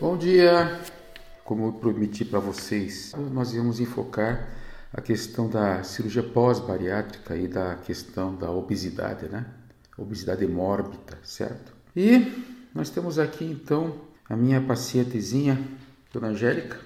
Bom dia! Como eu prometi para vocês, nós íamos enfocar a questão da cirurgia pós-bariátrica e da questão da obesidade, né? Obesidade mórbida, certo? E nós temos aqui então a minha pacientezinha, Dona Angélica.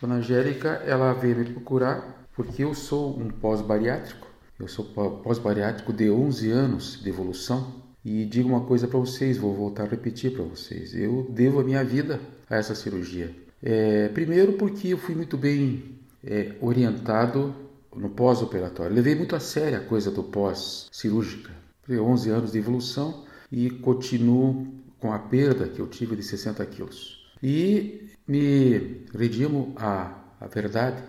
Dona Angélica, ela veio me procurar porque eu sou um pós-bariátrico. Eu sou pós-bariátrico de 11 anos de evolução. E digo uma coisa para vocês, vou voltar a repetir para vocês. Eu devo a minha vida a essa cirurgia. É, primeiro porque eu fui muito bem é, orientado no pós-operatório. Levei muito a sério a coisa do pós-cirúrgica. 11 anos de evolução e continuo com a perda que eu tive de 60 quilos. E me redimo a, a verdade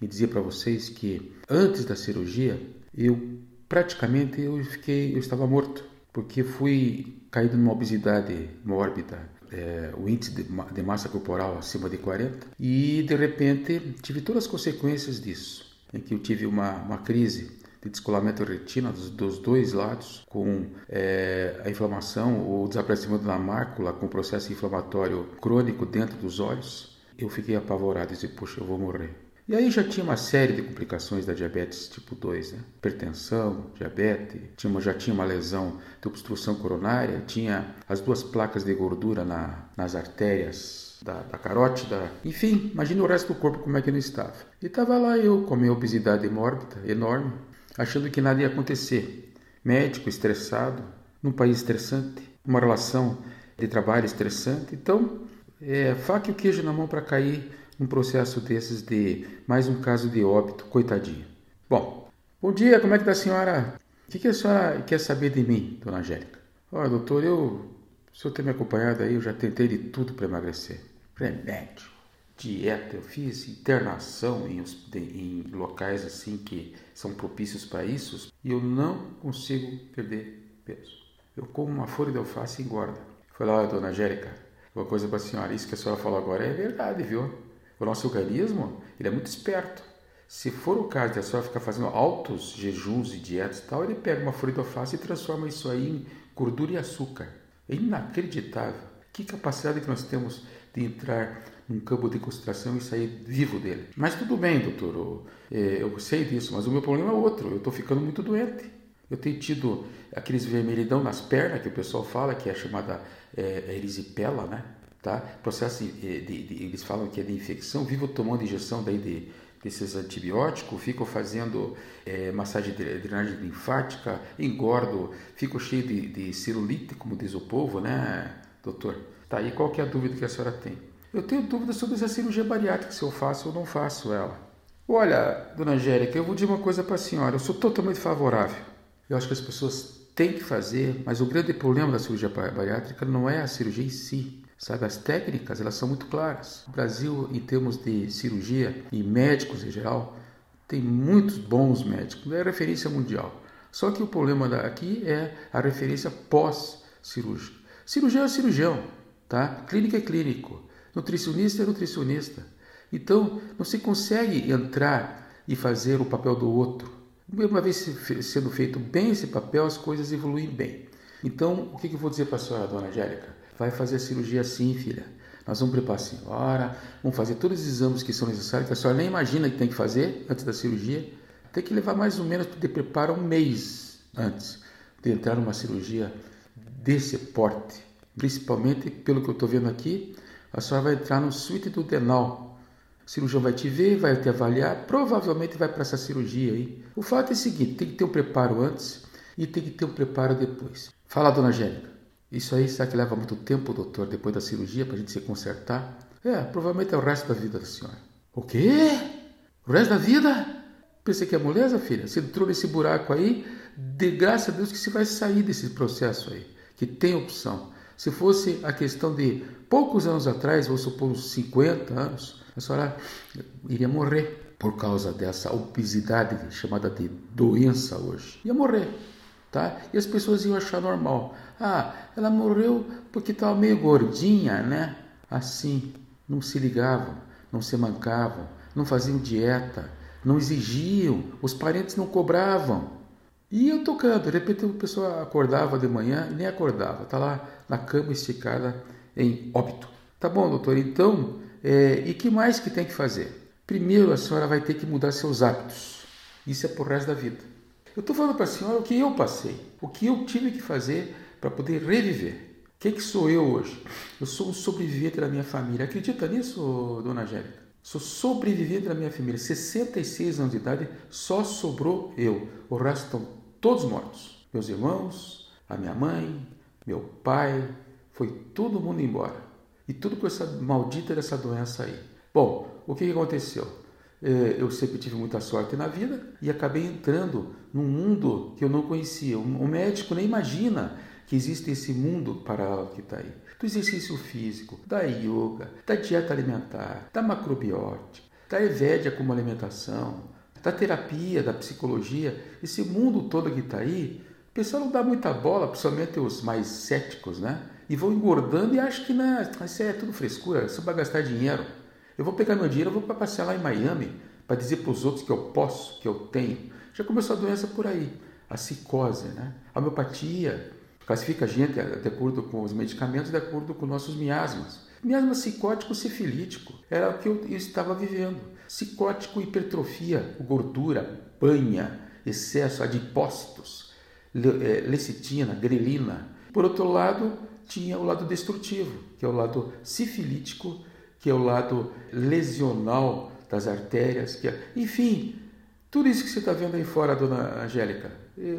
e dizer para vocês que antes da cirurgia eu praticamente eu fiquei eu estava morto porque fui caído numa obesidade mórbida é, o índice de, de, massa corporal acima de 40 e de repente tive todas as consequências disso em que eu tive uma, uma crise de descolamento retina dos, dos dois lados, com é, a inflamação, o desaparecimento da mácula, com processo inflamatório crônico dentro dos olhos, eu fiquei apavorado e disse, puxa, eu vou morrer. E aí já tinha uma série de complicações da diabetes tipo 2, né? Hipertensão, diabetes, tinha, já tinha uma lesão de obstrução coronária, tinha as duas placas de gordura na, nas artérias da, da, carótida. Enfim, imagine o resto do corpo como é que não estava. E estava lá eu com a minha obesidade mórbida, enorme, achando que nada ia acontecer. Médico estressado, num país estressante, uma relação de trabalho estressante. Então, é, faca e o queijo na mão para cair um processo desses de mais um caso de óbito, coitadinho. Bom, bom dia, como é que tá a senhora? O que, que a senhora quer saber de mim, dona Angélica? Oh, doutor, eu, o senhor tem me acompanhado aí, eu já tentei de tudo para emagrecer. Remédio, dieta, eu fiz internação em, em locais assim que são propícios para isso e eu não consigo perder peso. Eu como uma folha de alface e engorda. Foi lá, dona Angélica, uma coisa para a senhora, isso que a senhora falou agora é verdade, viu? O nosso organismo ele é muito esperto. Se for o caso de a senhora ficar fazendo altos jejuns e dietas e tal, ele pega uma folha de alface e transforma isso aí em gordura e açúcar. É inacreditável. Que capacidade que nós temos de entrar num campo de concentração e sair vivo dele. Mas tudo bem, doutor, eu, eu sei disso, mas o meu problema é outro. Eu estou ficando muito doente. Eu tenho tido aqueles vermelhidão nas pernas que o pessoal fala, que é chamada é, erisipela, né? Tá? Processo de, de, de, eles falam que é de infecção, vivo tomando injeção daí de, desses antibióticos, fico fazendo é, massagem de drenagem linfática, engordo, fico cheio de, de celulite, como diz o povo, né, doutor? Tá aí qual que é a dúvida que a senhora tem? Eu tenho dúvida sobre essa cirurgia bariátrica, se eu faço ou não faço ela. Olha, dona Angélica, eu vou dizer uma coisa para a senhora, eu sou totalmente favorável. Eu acho que as pessoas têm que fazer, mas o grande problema da cirurgia bariátrica não é a cirurgia em si, Sabe, as técnicas, elas são muito claras. O Brasil, em termos de cirurgia e médicos em geral, tem muitos bons médicos, é referência mundial. Só que o problema aqui é a referência pós-cirúrgica. Cirurgião é cirurgião, tá? Clínica é clínico, nutricionista é nutricionista. Então, não se consegue entrar e fazer o papel do outro. Uma vez sendo feito bem esse papel, as coisas evoluem bem. Então, o que eu vou dizer para a senhora, dona Angélica? Vai fazer a cirurgia sim, filha. Nós vamos preparar a senhora, vamos fazer todos os exames que são necessários, que a senhora nem imagina que tem que fazer antes da cirurgia. Tem que levar mais ou menos de preparo um mês antes de entrar numa cirurgia desse porte. Principalmente, pelo que eu estou vendo aqui, a senhora vai entrar no suíte do denal. O cirurgião vai te ver, vai te avaliar, provavelmente vai para essa cirurgia aí. O fato é o seguinte: tem que ter um preparo antes e tem que ter um preparo depois. Fala, dona Angélica. Isso aí, será que leva muito tempo, doutor, depois da cirurgia, para a gente se consertar? É, provavelmente é o resto da vida da senhora. O quê? O resto da vida? Pensei que é moleza, filha. Você entrou nesse buraco aí, de graça a Deus que você vai sair desse processo aí, que tem opção. Se fosse a questão de poucos anos atrás, vou supor uns 50 anos, a senhora iria morrer por causa dessa obesidade chamada de doença hoje. Ia morrer tá? E as pessoas iam achar normal. Ah, ela morreu porque estava meio gordinha, né? Assim, não se ligavam, não se mancavam, não faziam dieta, não exigiam, os parentes não cobravam. E eu tocando, de repente a pessoa acordava de manhã e nem acordava, tá lá na cama esticada em óbito. Tá bom, doutor, então, é, e que mais que tem que fazer? Primeiro, a senhora vai ter que mudar seus hábitos. Isso é por resto da vida. Eu estou falando para a senhora o que eu passei, o que eu tive que fazer para poder reviver. O que, sou eu hoje? Eu sou um sobrevivente da minha família. Acredita nisso, dona Angélica? Sou sobrevivente da minha família. 66 anos de idade, só sobrou eu. O resto estão todos mortos. Meus irmãos, a minha mãe, meu pai, foi todo mundo embora. E tudo com essa maldita dessa doença aí. Bom, o que aconteceu? É, eu sempre tive muita sorte na vida e acabei entrando num mundo que eu não conhecia. O médico nem imagina que existe esse mundo paralelo que está aí. Do exercício físico, da yoga, da dieta alimentar, da macrobiótica, da evédia como alimentação, da terapia, da psicologia, esse mundo todo que está aí, o pessoal não dá muita bola, principalmente os mais céticos, né? e vão engordando e acham que não, isso é tudo frescura, só para gastar dinheiro. Eu vou pegar meu dinheiro, eu vou para passear lá em Miami para dizer para os outros que eu posso, que eu tenho. Já começou a doença por aí, a psicose, né? a homeopatia, classifica a gente de acordo com os medicamentos, de acordo com nossos miasmas. Miasma psicótico sifilítico era o que eu estava vivendo. Psicótico, hipertrofia, gordura, banha, excesso, adipócitos, eh, lecitina, grelina. Por outro lado, tinha o lado destrutivo, que é o lado sifilítico, que é o lado lesional das artérias, que é... enfim, tudo isso que você está vendo aí fora, dona Angélica.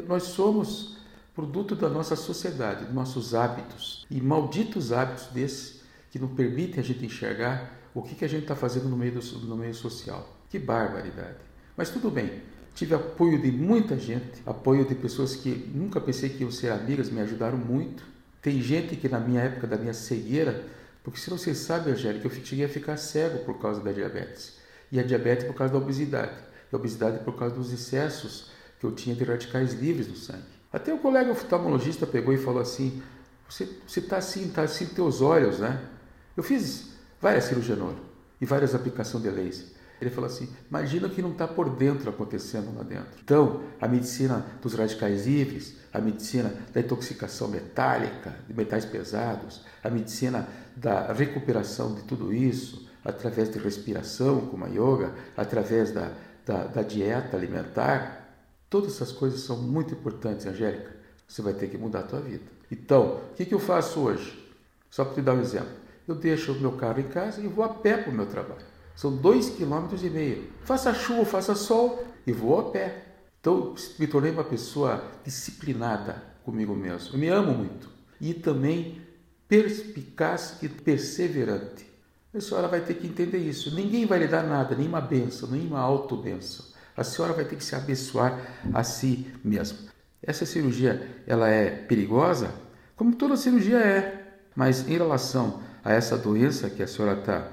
Nós somos produto da nossa sociedade, dos nossos hábitos, e malditos hábitos desses que não permitem a gente enxergar o que, que a gente está fazendo no meio, do, no meio social. Que barbaridade. Mas tudo bem, tive apoio de muita gente, apoio de pessoas que nunca pensei que iam ser amigas, me ajudaram muito. Tem gente que na minha época da minha cegueira, porque se você sabe, Angélica, eu cheguei a ficar cego por causa da diabetes. E a diabetes por causa da obesidade. E a obesidade por causa dos excessos que eu tinha de radicais livres no sangue. Até o colega oftalmologista pegou e falou assim: Você está assim, está assim teus olhos, né? Eu fiz várias cirurgias no olho e várias aplicações de laser. Ele falou assim: imagina o que não está por dentro acontecendo lá dentro. Então, a medicina dos radicais livres, a medicina da intoxicação metálica, de metais pesados, a medicina da recuperação de tudo isso, através de respiração, como a yoga, através da, da, da dieta alimentar, todas essas coisas são muito importantes, Angélica. Você vai ter que mudar a tua vida. Então, o que, que eu faço hoje? Só para te dar um exemplo. Eu deixo o meu carro em casa e vou a pé para o meu trabalho. São dois quilômetros e meio. Faça chuva, faça sol e vou a pé. Então me tornei uma pessoa disciplinada comigo mesmo. Eu me amo muito e também perspicaz e perseverante. A senhora vai ter que entender isso. Ninguém vai lhe dar nada, nenhuma benção, nenhuma auto-benção. A senhora vai ter que se abençoar a si mesma. Essa cirurgia, ela é perigosa? Como toda cirurgia é. Mas em relação a essa doença que a senhora está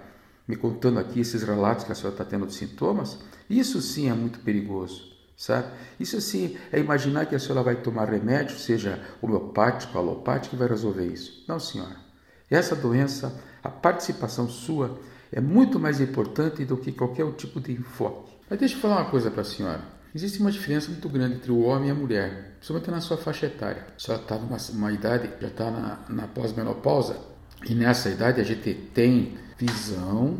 me contando aqui esses relatos que a senhora está tendo de sintomas, isso sim é muito perigoso, sabe? Isso sim é imaginar que a senhora vai tomar remédio, seja homeopático, alopático, que vai resolver isso. Não, senhora. Essa doença, a participação sua é muito mais importante do que qualquer tipo de enfoque. Mas deixa eu falar uma coisa para a senhora. Existe uma diferença muito grande entre o homem e a mulher, principalmente na sua faixa etária. A senhora está numa uma idade, já está na, na pós-menopausa, e nessa idade a gente tem visão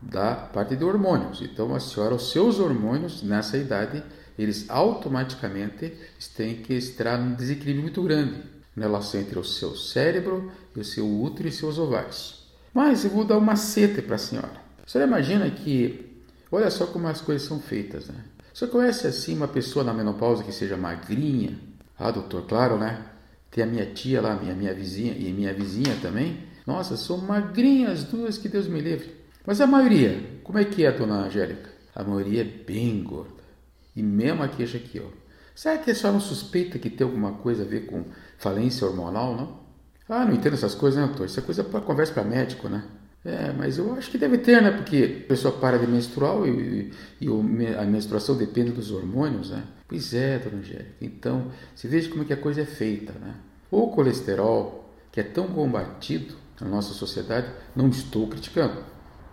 da parte de hormônios. Então a senhora, os seus hormônios nessa idade, eles automaticamente têm que estar num desequilíbrio muito grande na relação entre o seu cérebro e o seu útero e seus ovários. Mas eu vou dar um macete para a senhora. A senhora imagina que, olha só como as coisas são feitas, né? Você conhece assim uma pessoa na menopausa que seja magrinha? Ah, doutor, claro, né? Tem a minha tia lá, minha, minha vizinha, e minha vizinha também. Nossa, são magrinhas duas, que Deus me livre. Mas a maioria, como é que é, dona Angélica? A maioria é bem gorda. E mesmo a queixa aqui, ó. Será que a senhora não suspeita que tem alguma coisa a ver com falência hormonal, não? Ah, não entendo essas coisas, né, doutor? Isso é coisa para conversa para médico, né? É, mas eu acho que deve ter, né? Porque a pessoa para de menstruar e, e, e, a menstruação depende dos hormônios, né? Pois é, dona Angélica. Então, você veja como é que a coisa é feita, né? O colesterol, que é tão combatido, na nossa sociedade, não estou criticando.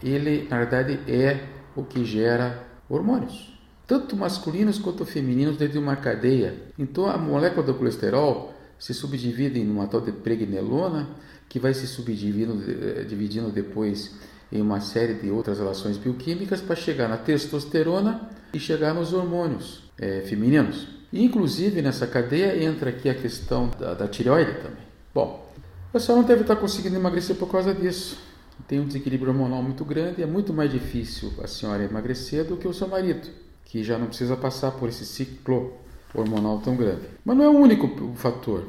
Ele, na verdade, é o que gera hormônios, tanto masculinos quanto femininos dentro de uma cadeia. Então, a molécula do colesterol se subdividem numa tal de pregnelona, que vai se subdividindo eh, dividindo depois em uma série de outras relações bioquímicas para chegar na testosterona e chegar nos hormônios é, femininos. E, inclusive nessa cadeia entra aqui a questão da, da tireoide também. Bom, senhora não deve estar conseguindo emagrecer por causa disso. Tem um desequilíbrio hormonal muito grande, é muito mais difícil a senhora emagrecer do que o seu marido, que já não precisa passar por esse ciclo hormonal tão grande. Mas não é o único fator.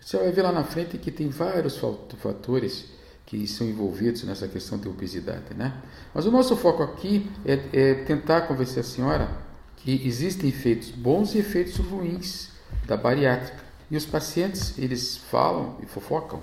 Você vai ver lá na frente que tem vários fatores que são envolvidos nessa questão de obesidade, né? Mas o nosso foco aqui é, é tentar convencer a senhora que existem efeitos bons e efeitos ruins da bariátrica. E os pacientes, eles falam e fofocam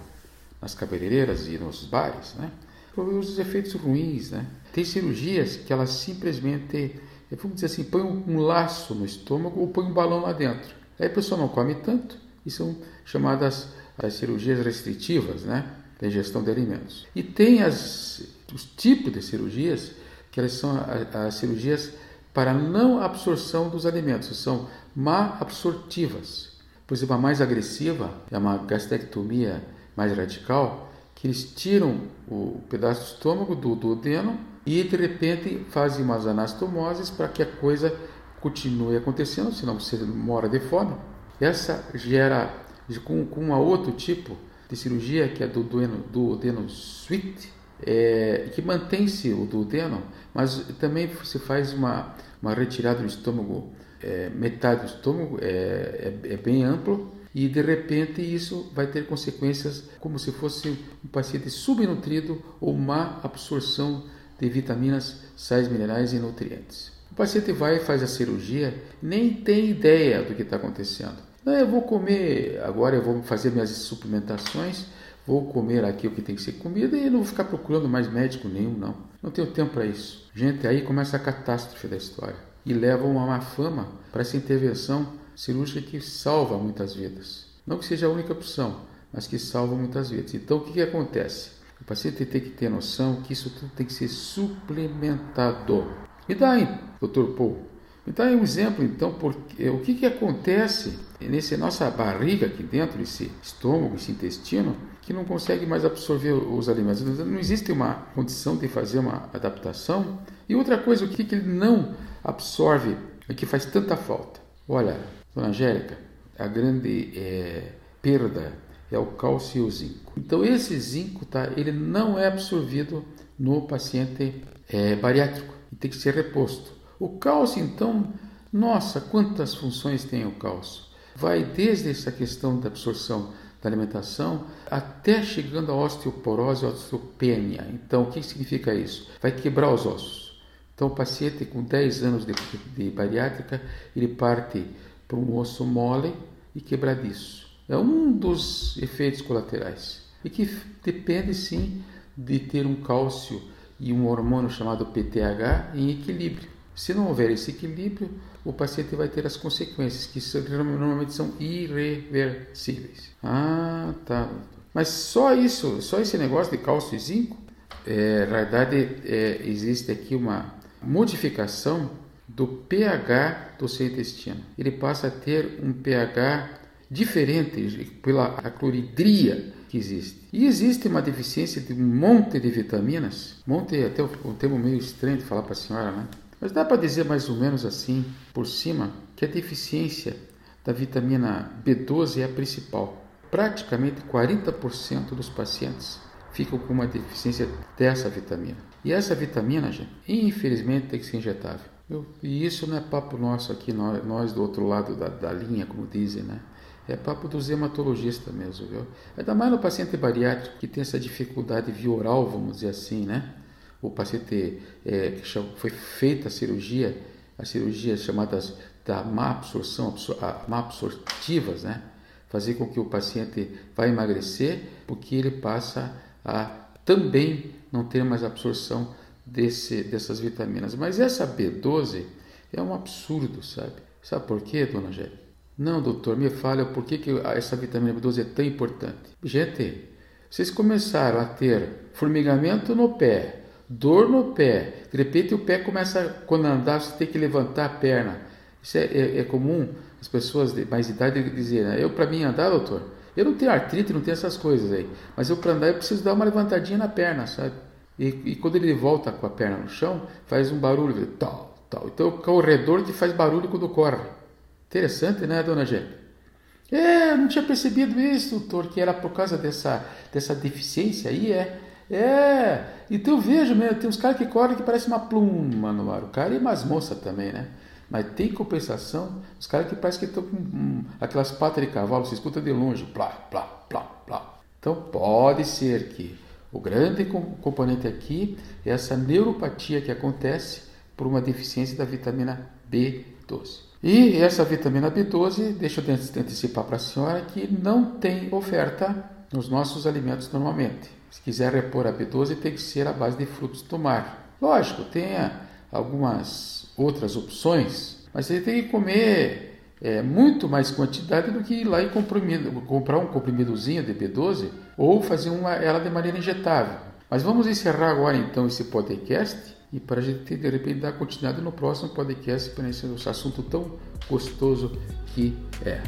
nas cabeleireiras e nos bares, né? Os efeitos ruins, né? Tem cirurgias que elas simplesmente, vamos dizer assim, põem um laço no estômago ou põem um balão lá dentro. Aí a pessoa não come tanto e são chamadas as cirurgias restritivas, né? Da ingestão de alimentos. E tem as, os tipos de cirurgias que elas são as cirurgias para não absorção dos alimentos, são má absortivas. Por exemplo, a mais agressiva é uma gastrectomia mais radical, que eles tiram o pedaço do estômago do duodeno e de repente fazem umas anastomoses para que a coisa continue acontecendo, senão você mora de fome. Essa gera, com, com um outro tipo de cirurgia, que é do duodeno, duodeno suite, é, que mantém-se o duodeno, mas também se faz uma, uma retirada do estômago, é, metade do estômago, é, é, é bem amplo, e de repente isso vai ter consequências como se fosse um paciente subnutrido ou má absorção de vitaminas, sais minerais e nutrientes. O paciente vai e faz a cirurgia, nem tem ideia do que está acontecendo. Não, eu vou comer, agora eu vou fazer minhas suplementações, vou comer aqui o que tem que ser comido e não vou ficar procurando mais médico nenhum, não. Não tenho tempo para isso. Gente, aí começa a catástrofe da história e leva uma má fama para essa intervenção cirúrgica que salva muitas vidas. Não que seja a única opção, mas que salva muitas vidas. Então, o que, que acontece? O paciente tem que ter noção que isso tudo tem que ser suplementado. Me dá aí, doutor Paul, me dá aí um exemplo, então, porque, o que, que acontece nessa nossa barriga aqui dentro, esse estômago, esse intestino, que não consegue mais absorver os alimentos. Não existe uma condição de fazer uma adaptação. E outra coisa, o que, que ele não absorve e que faz tanta falta? Olha, Dona Angélica, a grande é, perda é o cálcio e o zinco. Então esse zinco, tá, ele não é absorvido no paciente é, bariátrico e tem que ser reposto. O cálcio, então, nossa, quantas funções tem o cálcio? Vai desde essa questão da absorção da alimentação até chegando à osteoporose, osteopenia. Então, o que significa isso? Vai quebrar os ossos. Então, o paciente com 10 anos de, de bariátrica, ele parte para um osso mole e quebradiço. É um dos efeitos colaterais e que depende sim de ter um cálcio e um hormônio chamado PTH em equilíbrio. Se não houver esse equilíbrio, o paciente vai ter as consequências que normalmente são irreversíveis. Ah, tá. Mas só isso, só esse negócio de cálcio e zinco, é, na verdade é, existe aqui uma modificação do pH do seu intestino. Ele passa a ter um pH diferente pela cloridria que existe. E existe uma deficiência de um monte de vitaminas, monte até um termo meio estranho de falar para a senhora, né? Mas dá para dizer mais ou menos assim, por cima, que a deficiência da vitamina B12 é a principal. Praticamente 40% dos pacientes ficam com uma deficiência dessa vitamina. E essa vitamina, gente, infelizmente tem que ser injetável. Eu, e isso não é papo nosso aqui, nós, nós do outro lado da, da, linha, como dizem, né? É papo dos hematologistas mesmo, viu? Ainda mais no paciente bariátrico que tem essa dificuldade via oral, vamos dizer assim, né? O paciente é, que foi feita a cirurgia, as cirurgias chamadas da má absorção, absor, má absortivas, né? Fazer com que o paciente vá emagrecer, porque ele passa a também não ter mais absorção desse, dessas vitaminas. Mas essa B12 é um absurdo, sabe? Sabe por quê, dona Gélia? Não, doutor, me fale por que, que essa vitamina B12 é tão importante. Gente, vocês começaram a ter formigamento no pé, dor no pé, de repente o pé começa, quando andar, você tem que levantar a perna. Isso é, é, é comum as pessoas de mais idade dizerem, eu para mim andar, doutor, Eu não tenho artrite, não tenho essas coisas aí. Mas eu para andar eu preciso dar uma levantadinha na perna, sabe? E, e, quando ele volta com a perna no chão, faz um barulho, tal, tal. Então o corredor que faz barulho quando corre. Interessante, né, dona Gê? É, não tinha percebido isso, doutor, que era por causa dessa, dessa deficiência aí, é. É, então eu vejo mesmo, tem uns caras que correm que parece uma pluma no ar. O cara e umas moças também, né? Mas tem compensação, os caras que parecem que estão com hum, aquelas patas de cavalo, você escuta de longe, plá, plá, plá, plá. Então pode ser que o grande componente aqui é essa neuropatia que acontece por uma deficiência da vitamina B12. E essa vitamina B12, deixa eu antecipar para a senhora que não tem oferta nos nossos alimentos normalmente. Se quiser repor a B12, tem que ser a base de frutos do mar. Lógico, tem algumas outras opções, mas você tem que comer é, muito mais quantidade do que ir lá e comprar um comprimidozinho de B12 ou fazer uma, ela de maneira injetável. Mas vamos encerrar agora então esse podcast e para a gente de repente dar continuidade no próximo podcast para esse assunto tão gostoso que é.